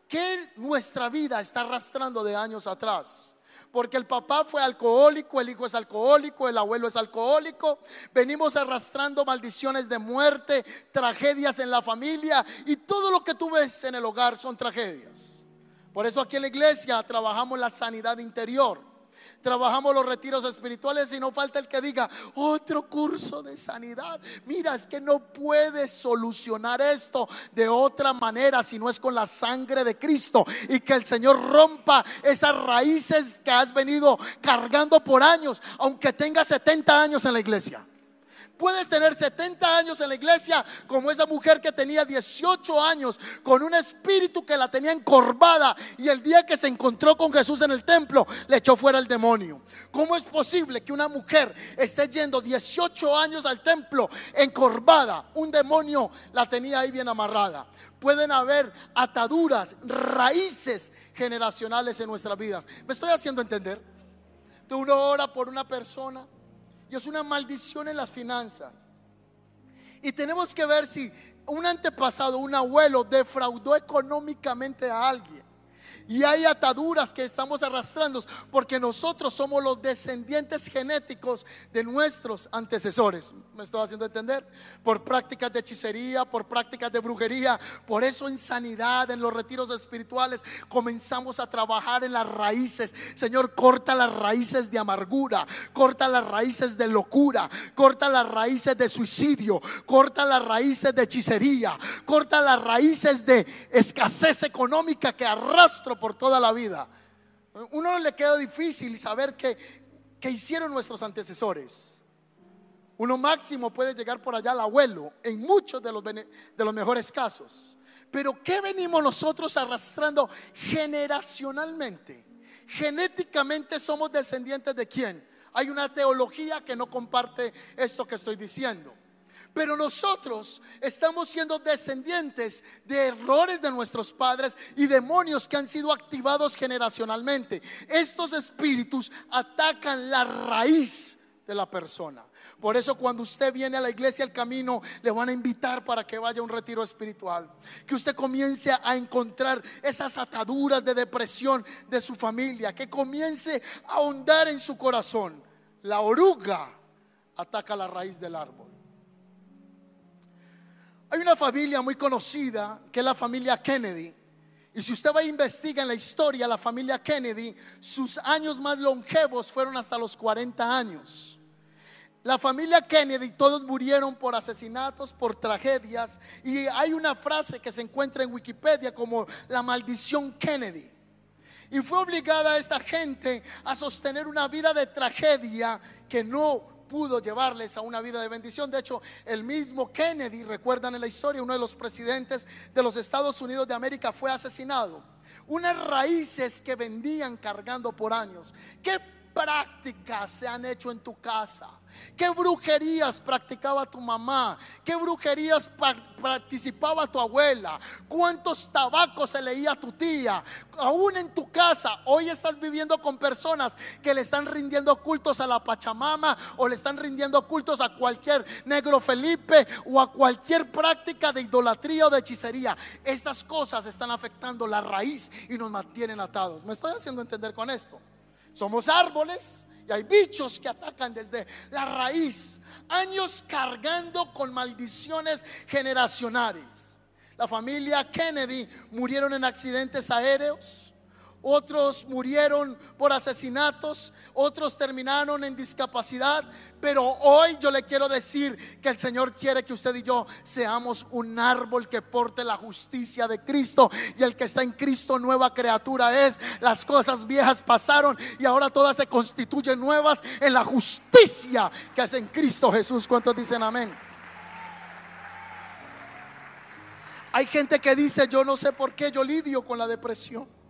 qué nuestra vida está arrastrando de años atrás. Porque el papá fue alcohólico, el hijo es alcohólico, el abuelo es alcohólico. Venimos arrastrando maldiciones de muerte, tragedias en la familia y todo lo que tú ves en el hogar son tragedias. Por eso aquí en la iglesia trabajamos la sanidad interior trabajamos los retiros espirituales y no falta el que diga, otro curso de sanidad. Mira, es que no puedes solucionar esto de otra manera si no es con la sangre de Cristo y que el Señor rompa esas raíces que has venido cargando por años, aunque tengas 70 años en la iglesia. Puedes tener 70 años en la iglesia como esa mujer que tenía 18 años con un espíritu que la tenía encorvada y el día que se encontró con Jesús en el templo le echó fuera el demonio. ¿Cómo es posible que una mujer esté yendo 18 años al templo encorvada? Un demonio la tenía ahí bien amarrada. Pueden haber ataduras, raíces generacionales en nuestras vidas. ¿Me estoy haciendo entender? De una hora por una persona y es una maldición en las finanzas. Y tenemos que ver si un antepasado, un abuelo, defraudó económicamente a alguien. Y hay ataduras que estamos arrastrando porque nosotros somos los descendientes genéticos de nuestros antecesores. ¿Me estoy haciendo entender? Por prácticas de hechicería, por prácticas de brujería. Por eso en sanidad, en los retiros espirituales, comenzamos a trabajar en las raíces. Señor, corta las raíces de amargura, corta las raíces de locura, corta las raíces de suicidio, corta las raíces de hechicería, corta las raíces de escasez económica que arrastro por toda la vida. Uno le queda difícil saber qué, hicieron nuestros antecesores. Uno máximo puede llegar por allá al abuelo en muchos de los, de los mejores casos. Pero ¿qué venimos nosotros arrastrando generacionalmente? Genéticamente somos descendientes de quién? Hay una teología que no comparte esto que estoy diciendo. Pero nosotros estamos siendo descendientes de errores de nuestros padres y demonios que han sido activados generacionalmente. Estos espíritus atacan la raíz de la persona. Por eso cuando usted viene a la iglesia al camino, le van a invitar para que vaya a un retiro espiritual. Que usted comience a encontrar esas ataduras de depresión de su familia. Que comience a ahondar en su corazón. La oruga ataca la raíz del árbol. Hay una familia muy conocida que es la familia Kennedy. Y si usted va a investigar en la historia, la familia Kennedy, sus años más longevos fueron hasta los 40 años. La familia Kennedy, todos murieron por asesinatos, por tragedias. Y hay una frase que se encuentra en Wikipedia como la maldición Kennedy. Y fue obligada esta gente a sostener una vida de tragedia que no pudo llevarles a una vida de bendición. De hecho, el mismo Kennedy, recuerdan en la historia, uno de los presidentes de los Estados Unidos de América fue asesinado. Unas raíces que vendían cargando por años. ¿Qué prácticas se han hecho en tu casa? ¿Qué brujerías practicaba tu mamá? ¿Qué brujerías participaba tu abuela? ¿Cuántos tabacos se leía tu tía? Aún en tu casa, hoy estás viviendo con personas que le están rindiendo cultos a la Pachamama o le están rindiendo cultos a cualquier negro Felipe o a cualquier práctica de idolatría o de hechicería. Esas cosas están afectando la raíz y nos mantienen atados. ¿Me estoy haciendo entender con esto? Somos árboles y hay bichos que atacan desde la raíz. Años cargando con maldiciones generacionales. La familia Kennedy murieron en accidentes aéreos otros murieron por asesinatos, otros terminaron en discapacidad, pero hoy yo le quiero decir que el Señor quiere que usted y yo seamos un árbol que porte la justicia de Cristo y el que está en Cristo nueva criatura es. Las cosas viejas pasaron y ahora todas se constituyen nuevas en la justicia que es en Cristo Jesús. ¿Cuántos dicen amén? Hay gente que dice, yo no sé por qué yo lidio con la depresión.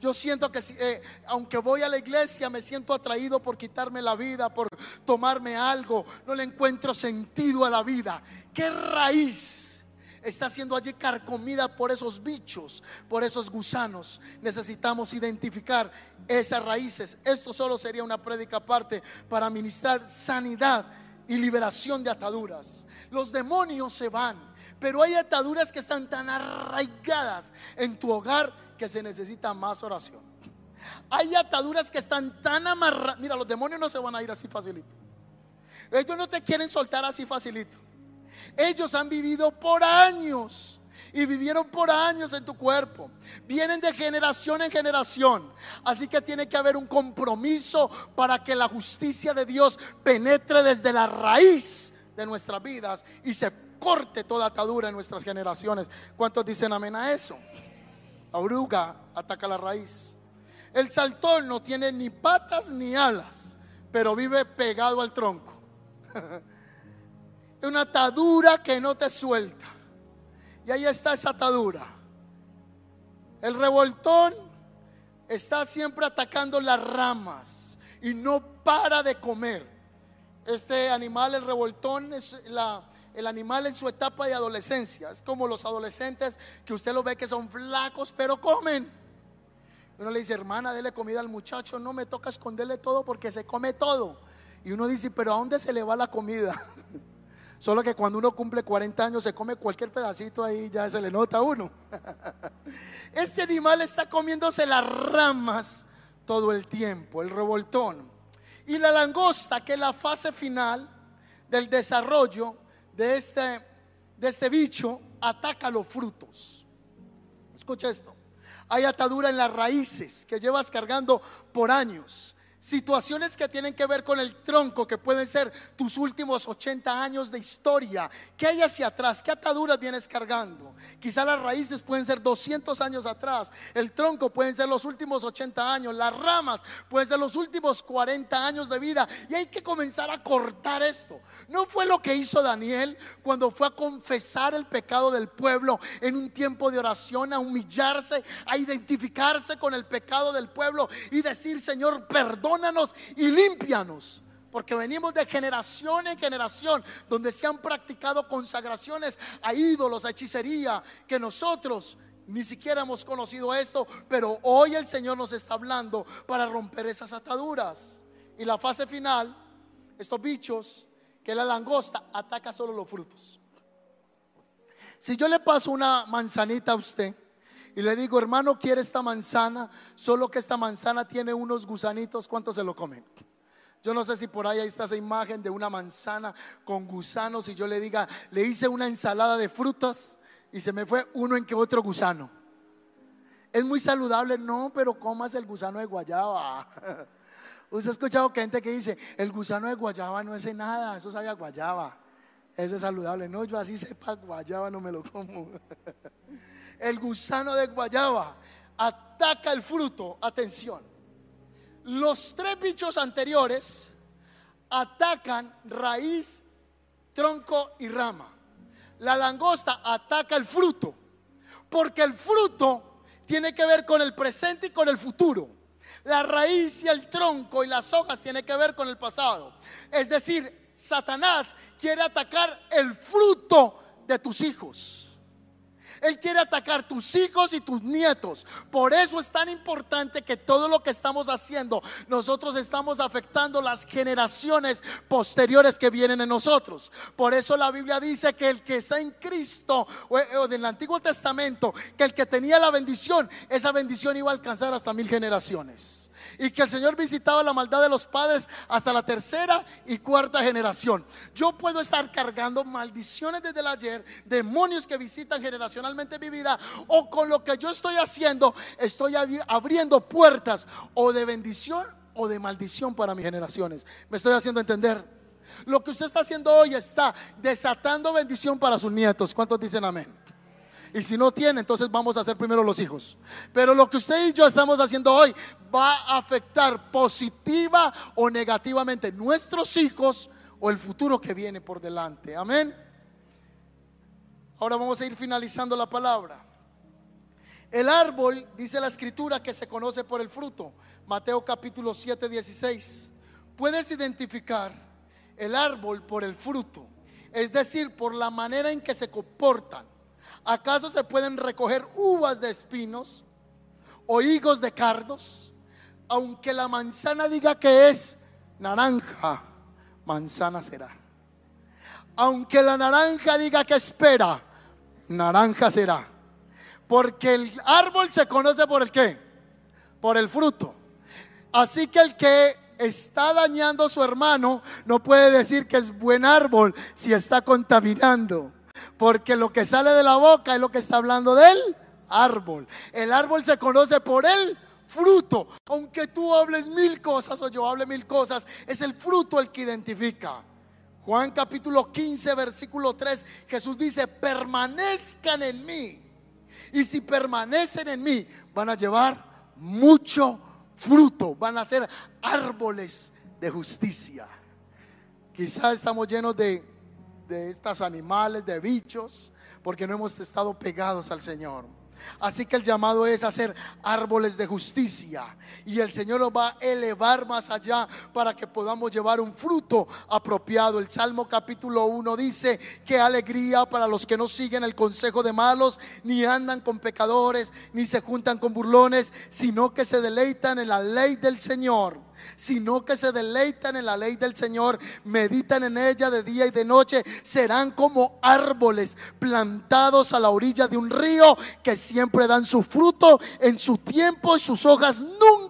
Yo siento que eh, aunque voy a la iglesia me siento atraído por quitarme la vida, por tomarme algo. No le encuentro sentido a la vida. ¿Qué raíz está siendo allí carcomida por esos bichos, por esos gusanos? Necesitamos identificar esas raíces. Esto solo sería una prédica aparte para ministrar sanidad y liberación de ataduras. Los demonios se van, pero hay ataduras que están tan arraigadas en tu hogar que se necesita más oración. Hay ataduras que están tan amarradas. Mira, los demonios no se van a ir así facilito. Ellos no te quieren soltar así facilito. Ellos han vivido por años y vivieron por años en tu cuerpo. Vienen de generación en generación. Así que tiene que haber un compromiso para que la justicia de Dios penetre desde la raíz de nuestras vidas y se corte toda atadura en nuestras generaciones. ¿Cuántos dicen amén a eso? La oruga ataca la raíz. El saltón no tiene ni patas ni alas, pero vive pegado al tronco. (laughs) Es una atadura que no te suelta. Y ahí está esa atadura. El revoltón está siempre atacando las ramas y no para de comer. Este animal, el revoltón, es el animal en su etapa de adolescencia. Es como los adolescentes que usted lo ve que son flacos, pero comen. Uno le dice, hermana, dele comida al muchacho. No me toca esconderle todo porque se come todo. Y uno dice, pero ¿a dónde se le va la comida? (laughs) Solo que cuando uno cumple 40 años se come cualquier pedacito ahí, ya se le nota a uno. (laughs) Este animal está comiéndose las ramas todo el tiempo, el revoltón. Y la langosta, que es la fase final del desarrollo de este, de este bicho, ataca los frutos. Escucha esto. Hay atadura en las raíces que llevas cargando por años. Situaciones que tienen que ver con el tronco, que pueden ser tus últimos 80 años de historia. ¿Qué hay hacia atrás? ¿Qué ataduras vienes cargando? Quizá las raíces pueden ser 200 años atrás. El tronco pueden ser los últimos 80 años. Las ramas pueden ser los últimos 40 años de vida. Y hay que comenzar a cortar esto. ¿No fue lo que hizo Daniel cuando fue a confesar el pecado del pueblo en un tiempo de oración, a humillarse, a identificarse con el pecado del pueblo y decir, Señor, perdón? Y límpianos. Porque venimos de generación en generación donde se han practicado consagraciones a ídolos, a hechicería, que nosotros ni siquiera hemos conocido esto, pero hoy el Señor nos está hablando para romper esas ataduras. Y la fase final, estos bichos, que la langosta, ataca solo los frutos. Si yo le paso una manzanita a usted, y le digo, hermano, quiere esta manzana, solo que esta manzana tiene unos gusanitos, ¿cuántos se lo comen? Yo no sé si por ahí, ahí está esa imagen de una manzana con gusanos y yo le diga, le hice una ensalada de frutas y se me fue uno en que otro gusano. Es muy saludable, no, pero comas el gusano de guayaba. (laughs) Usted ha escuchado que gente que dice, el gusano de guayaba no es nada, eso sabe a guayaba. Eso es saludable. No, yo así sepa guayaba, no me lo como. (laughs) el gusano de guayaba ataca el fruto. Atención. Los tres bichos anteriores atacan raíz, tronco y rama. La langosta ataca el fruto, porque el fruto tiene que ver con el presente y con el futuro. La raíz y el tronco y las hojas tienen que ver con el pasado. Es decir, Satanás quiere atacar el fruto de tus hijos. Él quiere atacar tus hijos y tus nietos. Por eso es tan importante que todo lo que estamos haciendo, nosotros estamos afectando las generaciones posteriores que vienen en nosotros. Por eso la Biblia dice que el que está en Cristo o, en el Antiguo Testamento, que el que tenía la bendición, esa bendición iba a alcanzar hasta mil generaciones y que el Señor visitaba la maldad de los padres hasta la tercera y cuarta generación. Yo puedo estar cargando maldiciones desde el ayer, demonios que visitan generacionalmente mi vida, o con lo que yo estoy haciendo, estoy abriendo puertas o de bendición o de maldición para mis generaciones. Me estoy haciendo entender. Lo que usted está haciendo hoy está desatando bendición para sus nietos. ¿Cuántos dicen amén? Y si no tiene, entonces vamos a hacer primero los hijos. Pero lo que usted y yo estamos haciendo hoy va a afectar positiva o negativamente nuestros hijos o el futuro que viene por delante. Amén. Ahora vamos a ir finalizando la palabra. El árbol, dice la escritura, que se conoce por el fruto. Mateo capítulo 7, 16. Puedes identificar el árbol por el fruto, es decir, por la manera en que se comportan. ¿Acaso se pueden recoger uvas de espinos o higos de cardos? Aunque la manzana diga que es naranja, manzana será. Aunque la naranja diga que espera, naranja será. Porque el árbol se conoce por el qué? Por el fruto. Así que el que está dañando a su hermano no puede decir que es buen árbol si está contaminando. Porque lo que sale de la boca es lo que está hablando del árbol. El árbol se conoce por el fruto. Aunque tú hables mil cosas o yo hable mil cosas, es el fruto el que identifica. Juan capítulo 15, versículo 3, Jesús dice, permanezcan en mí. Y si permanecen en mí, van a llevar mucho fruto, van a ser árboles de justicia. Quizás estamos llenos de, de estos animales, de bichos, porque no hemos estado pegados al Señor. Así que el llamado es hacer árboles de justicia. Y el Señor nos va a elevar más allá para que podamos llevar un fruto apropiado. El Salmo capítulo 1 dice, que alegría para los que no siguen el consejo de malos, ni andan con pecadores, ni se juntan con burlones, sino que se deleitan en la ley del Señor sino que se deleitan en la ley del Señor, meditan en ella de día y de noche, serán como árboles plantados a la orilla de un río que siempre dan su fruto en su tiempo y sus hojas nunca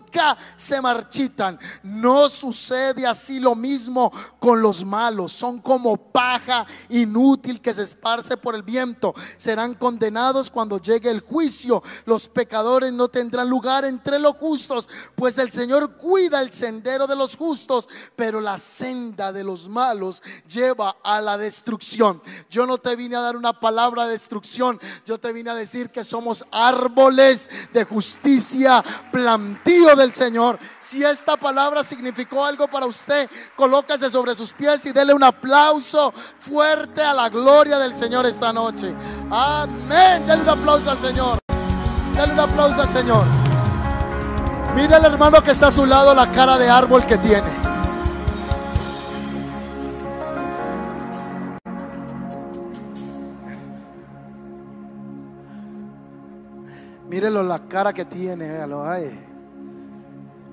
se marchitan. No sucede así lo mismo con los malos, son como paja inútil que se esparce por el viento, serán condenados cuando llegue el juicio. Los pecadores no tendrán lugar entre los justos, pues el Señor cuida el sendero de los justos, pero la senda de los malos lleva a la destrucción. Yo no te vine a dar una palabra de destrucción, yo te vine a decir que somos árboles de justicia, plantío del Señor. Si esta palabra significó algo para usted, colócase sobre sus pies y dele un aplauso fuerte a la gloria del Señor esta noche. Amén. Dele un aplauso al Señor. Dele un aplauso al Señor. Mira el hermano que está a su lado la cara de árbol que tiene. Mírelo la cara que tiene, véalo.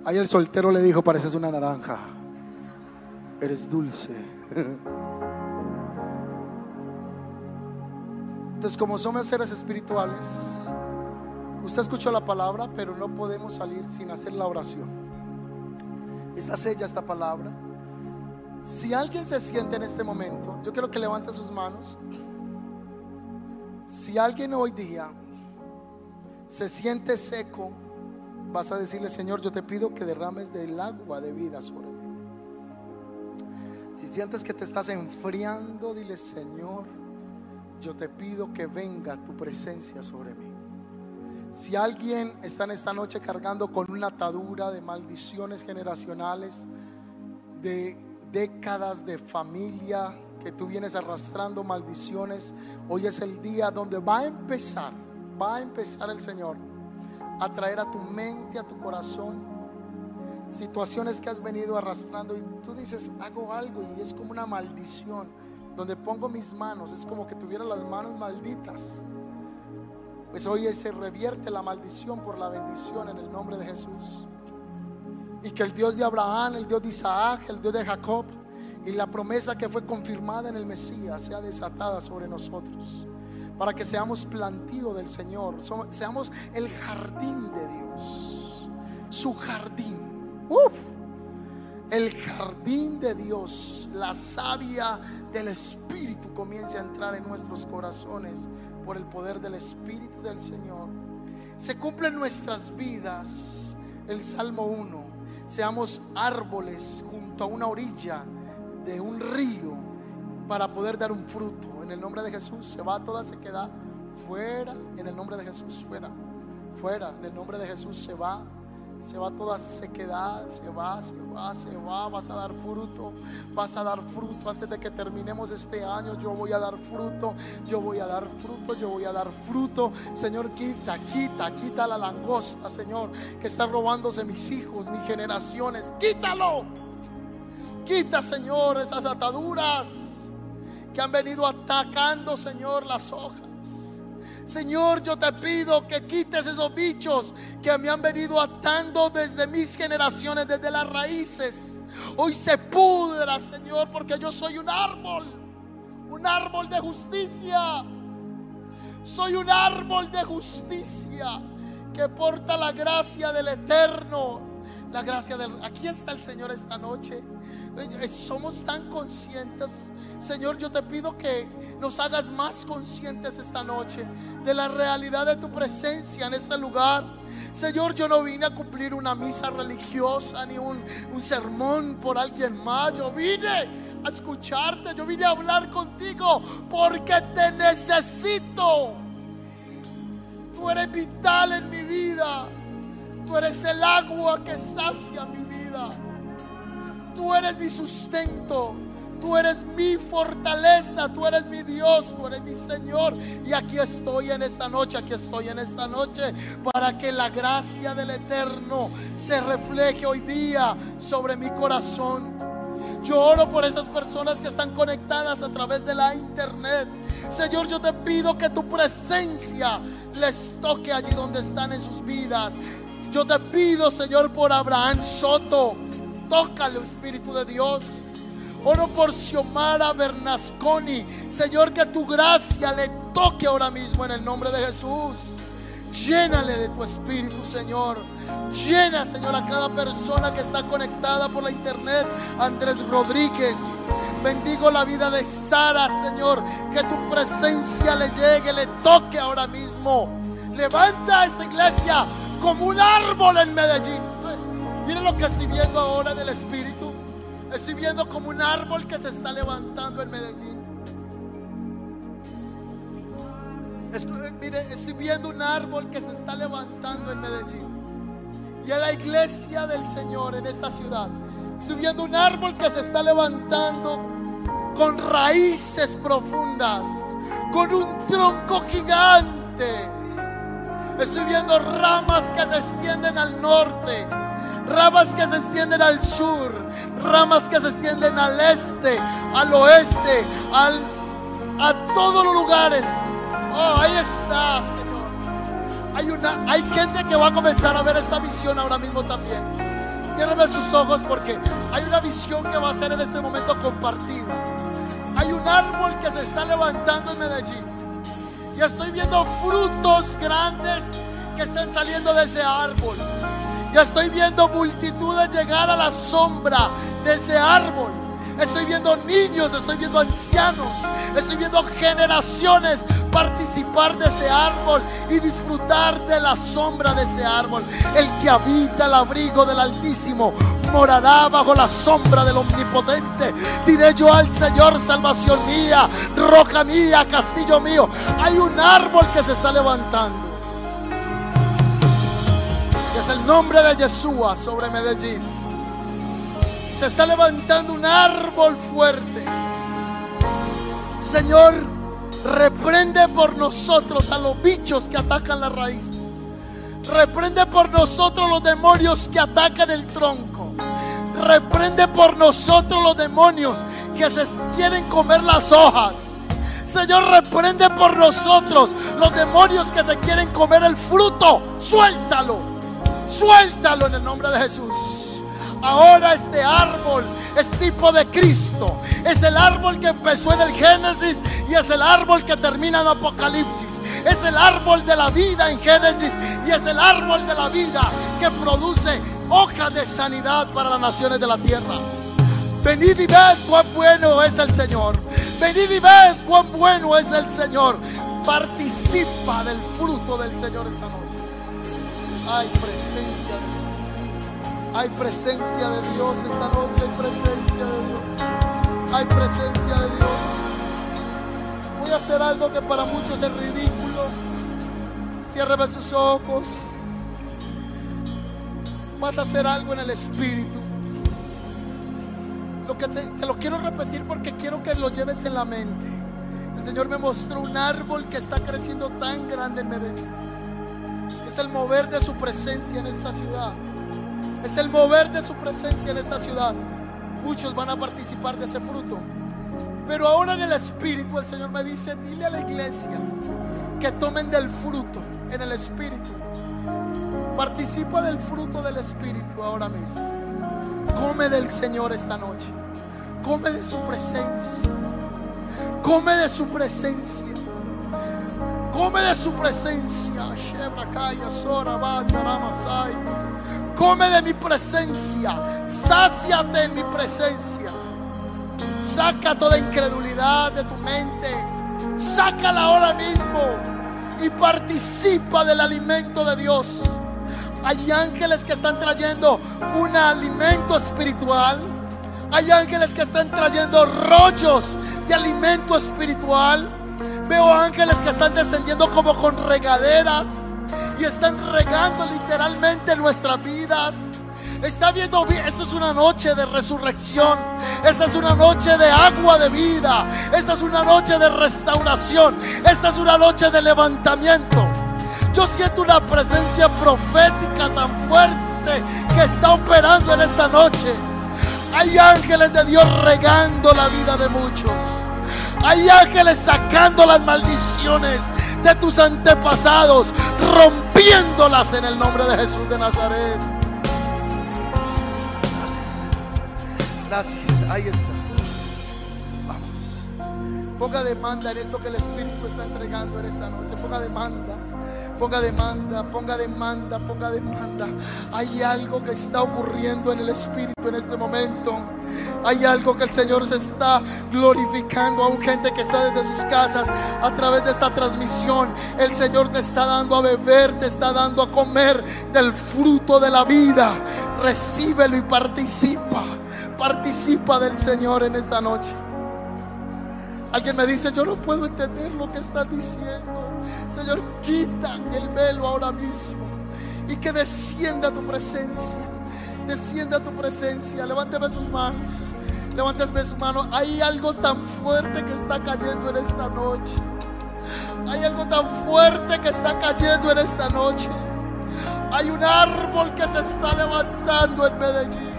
Ahí el soltero le dijo, pareces una naranja. Eres dulce. Entonces, como somos seres espirituales, Usted escuchó la palabra, pero no podemos salir sin hacer la oración. Está sella esta palabra. Si alguien se siente en este momento, yo quiero que levante sus manos. Si alguien hoy día se siente seco, vas a decirle, Señor, yo te pido que derrames del agua de vida sobre mí. Si sientes que te estás enfriando, dile, Señor, yo te pido que venga tu presencia sobre mí. Si alguien está en esta noche cargando con una atadura de maldiciones generacionales, de décadas de familia, que tú vienes arrastrando maldiciones, hoy es el día donde va a empezar, va a empezar el Señor a traer a tu mente, a tu corazón, situaciones que has venido arrastrando y tú dices, hago algo y es como una maldición, donde pongo mis manos, es como que tuviera las manos malditas. Pues hoy se revierte la maldición por la bendición en el nombre de Jesús. Y que el Dios de Abraham, el Dios de Isaac, el Dios de Jacob y la promesa que fue confirmada en el Mesías sea desatada sobre nosotros. Para que seamos plantío del Señor, seamos el jardín de Dios. Su jardín. Uf. El jardín de Dios, la savia del Espíritu comience a entrar en nuestros corazones por el poder del Espíritu del Señor. Se cumple en nuestras vidas el Salmo 1. Seamos árboles junto a una orilla de un río para poder dar un fruto. En el nombre de Jesús se va toda sequedad fuera. En el nombre de Jesús fuera. Fuera. En el nombre de Jesús se va se va toda sequedad, se va, se va, se va, vas a dar fruto, vas a dar fruto antes de que terminemos este año, yo voy a dar fruto, yo voy a dar fruto, yo voy a dar fruto. Señor, quita, quita, quita la langosta, Señor, que está robándose mis hijos, mis generaciones, quítalo. Quita, Señor, esas ataduras que han venido atacando, Señor, las hojas. Señor, yo te pido que quites esos bichos que me han venido atando desde mis generaciones, desde las raíces. Hoy se pudra, Señor, porque yo soy un árbol, un árbol de justicia. Soy un árbol de justicia que porta la gracia del Eterno la gracia del... Aquí está el Señor esta noche. Eh, somos tan conscientes. Señor, yo te pido que nos hagas más conscientes esta noche de la realidad de tu presencia en este lugar. Señor, yo no vine a cumplir una misa religiosa ni un, un sermón por alguien más. Yo vine a escucharte, yo vine a hablar contigo porque te necesito. Tú eres vital en mi vida. Tú eres el agua que sacia mi. Tú eres mi sustento. Tú eres mi fortaleza, tú eres mi Dios, tú eres mi Señor. Y aquí estoy en esta noche, aquí estoy en esta noche para que la gracia del Eterno se refleje hoy día sobre mi corazón. Yo oro por esas personas que están conectadas a través de la internet. Señor, yo te pido que tu presencia les toque allí donde están en sus vidas. Yo te pido, Señor, por Abraham Soto. Tócale, Espíritu de Dios. Oro por Xiomara Bernasconi. Señor, que tu gracia le toque ahora mismo en el nombre de Jesús. Llénale de tu espíritu, Señor. Llena, Señor, a cada persona que está conectada por la internet. Andrés Rodríguez. Bendigo la vida de Sara, Señor. Que tu presencia le llegue, le toque ahora mismo. Levanta esta iglesia como un árbol en Medellín. Miren lo que estoy viendo ahora en el Espíritu. Estoy viendo como un árbol que se está levantando en Medellín. mire, estoy viendo un árbol que se está levantando en Medellín. Y en la iglesia del Señor en esta ciudad. Estoy viendo un árbol que se está levantando con raíces profundas, con un tronco gigante. Estoy viendo ramas que se extienden al norte, ramas que se extienden al sur, ramas que se extienden al este, al oeste, al, a todos los lugares. Oh, ahí está, Señor. Hay, una, hay gente que va a comenzar a ver esta visión ahora mismo también. Ciérreme sus ojos porque hay una visión que va a ser en este momento compartida. Hay un árbol que se está levantando en Medellín. Y estoy viendo frutos grandes que están saliendo de ese árbol. Ya estoy viendo multitudes llegar a la sombra de ese árbol. Estoy viendo niños, estoy viendo ancianos, estoy viendo generaciones participar de ese árbol y disfrutar de la sombra de ese árbol. El que habita el abrigo del Altísimo morará bajo la sombra del Omnipotente. Diré yo al Señor, salvación mía, roca mía, castillo mío. Hay un árbol que se está levantando es el nombre de Yeshua sobre Medellín. Se está levantando un árbol fuerte. Señor, reprende por nosotros a los bichos que atacan la raíz. Reprende por nosotros los demonios que atacan el tronco. Reprende por nosotros los demonios que se quieren comer las hojas. Señor, reprende por nosotros los demonios que se quieren comer el fruto. Suéltalo. Suéltalo en el nombre de Jesús. Ahora este árbol es tipo de Cristo. Es el árbol que empezó en el Génesis y es el árbol que termina en Apocalipsis. Es el árbol de la vida en Génesis y es el árbol de la vida que produce hoja de sanidad para las naciones de la tierra. Venid y ved cuán bueno es el Señor. Venid y ved cuán bueno es el Señor. Participa del fruto del Señor esta noche. Hay presencia de Dios. Hay presencia de Dios esta noche. Hay presencia de Dios. Hay presencia de Dios. Voy a hacer algo que para muchos es ridículo. Ciérreme sus ojos. Vas a hacer algo en el Espíritu. Lo que te, te lo quiero repetir porque quiero que lo lleves en la mente. El Señor me mostró un árbol que está creciendo tan grande en Medellín es el mover de su presencia en esta ciudad. Es el mover de su presencia en esta ciudad. Muchos van a participar de ese fruto. Pero ahora en el Espíritu el Señor me dice, dile a la iglesia que tomen del fruto en el Espíritu. Participa del fruto del Espíritu ahora mismo. Come del Señor esta noche. Come de su presencia. Come de su presencia. Come de su presencia. Come de mi presencia. Sáciate en mi presencia. Saca toda incredulidad de tu mente. Sácala ahora mismo y participa del alimento de Dios. Hay ángeles que están trayendo un alimento espiritual. Hay ángeles que están trayendo rollos de alimento espiritual. Veo ángeles que están descendiendo como con regaderas y están regando literalmente nuestras vidas. Está viendo esto es una noche de resurrección. Esta es una noche de agua de vida. Esta es una noche de restauración. Esta es una noche de levantamiento. Yo siento una presencia profética tan fuerte que está operando en esta noche. Hay ángeles de Dios regando la vida de muchos. Hay ángeles sacando las maldiciones de tus antepasados, rompiéndolas en el nombre de Jesús de Nazaret. Gracias. Gracias. Ahí está. Vamos. Ponga demanda en esto que el Espíritu está entregando en esta noche. Ponga demanda. Ponga demanda, ponga demanda, ponga demanda. Hay algo que está ocurriendo en el Espíritu en este momento. Hay algo que el Señor se está glorificando a un gente que está desde sus casas a través de esta transmisión. El Señor te está dando a beber, te está dando a comer del fruto de la vida. Recíbelo y participa. Participa del Señor en esta noche. Alguien me dice, yo no puedo entender lo que están diciendo. Señor, quita el velo ahora mismo y que descienda tu presencia. Descienda tu presencia. Levánteme sus manos. Levánteme sus manos. Hay algo tan fuerte que está cayendo en esta noche. Hay algo tan fuerte que está cayendo en esta noche. Hay un árbol que se está levantando en Medellín.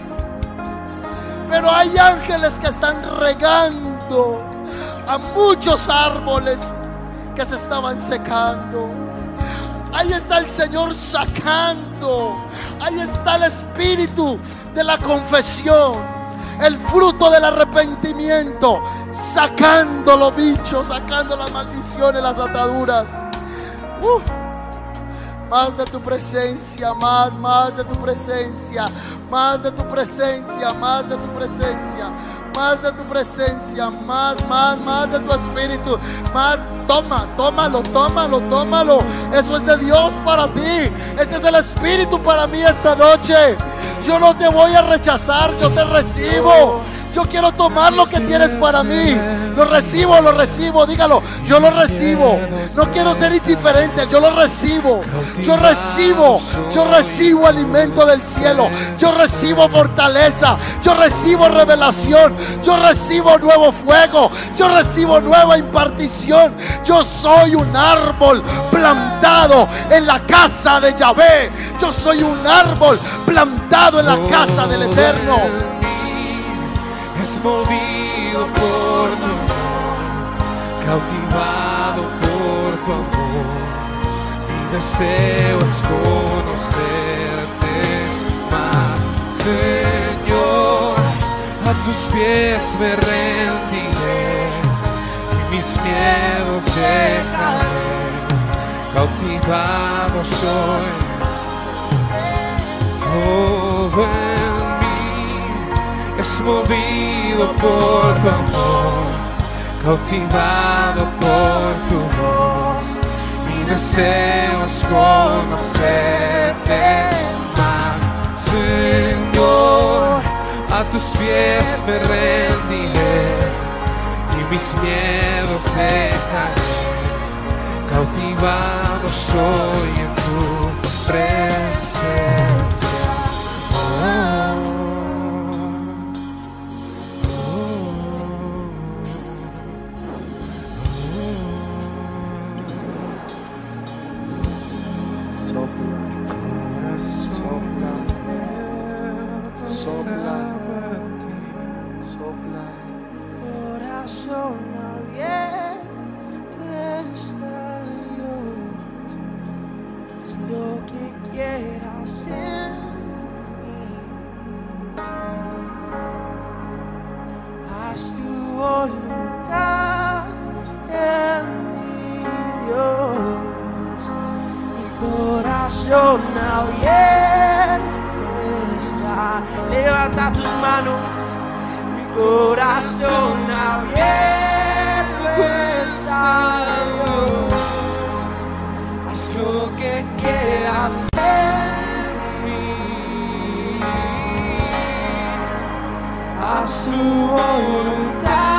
Pero hay ángeles que están regando a muchos árboles que se estaban secando. Ahí está el Señor sacando. Ahí está el espíritu de la confesión. El fruto del arrepentimiento. Sacando los bichos, sacando las maldiciones, las ataduras. Más de tu presencia, más, más de tu presencia, más de tu presencia, más de tu presencia más de tu presencia, más, más, más de tu espíritu, más, toma, tómalo, tómalo, tómalo. Eso es de Dios para ti. Este es el espíritu para mí esta noche. Yo no te voy a rechazar, yo te recibo. Yo quiero tomar lo que tienes para mí. Lo recibo, lo recibo. Dígalo, yo lo recibo. No quiero ser indiferente, yo lo recibo. Yo recibo, yo recibo alimento del cielo. Yo recibo fortaleza. Yo recibo revelación. Yo recibo nuevo fuego. Yo recibo nueva impartición. Yo soy un árbol plantado en la casa de Yahvé. Yo soy un árbol plantado en la casa del Eterno es movido por tu amor, cautivado por tu amor. Mi deseo es conocerte más, Señor. A tus pies me rendiré y mis miedos dejaré. Cautivado soy. Es movido por tu amor, cautivado por tu voz. Mi deseo es conocerte más, Señor. A tus pies me rendiré y mis miedos dejaré. Cautivado soy en tu presencia. nacional está. Levanta tus manos, mi corazón abierto está. Dios, haz lo que quieras en mí, haz tu voluntad.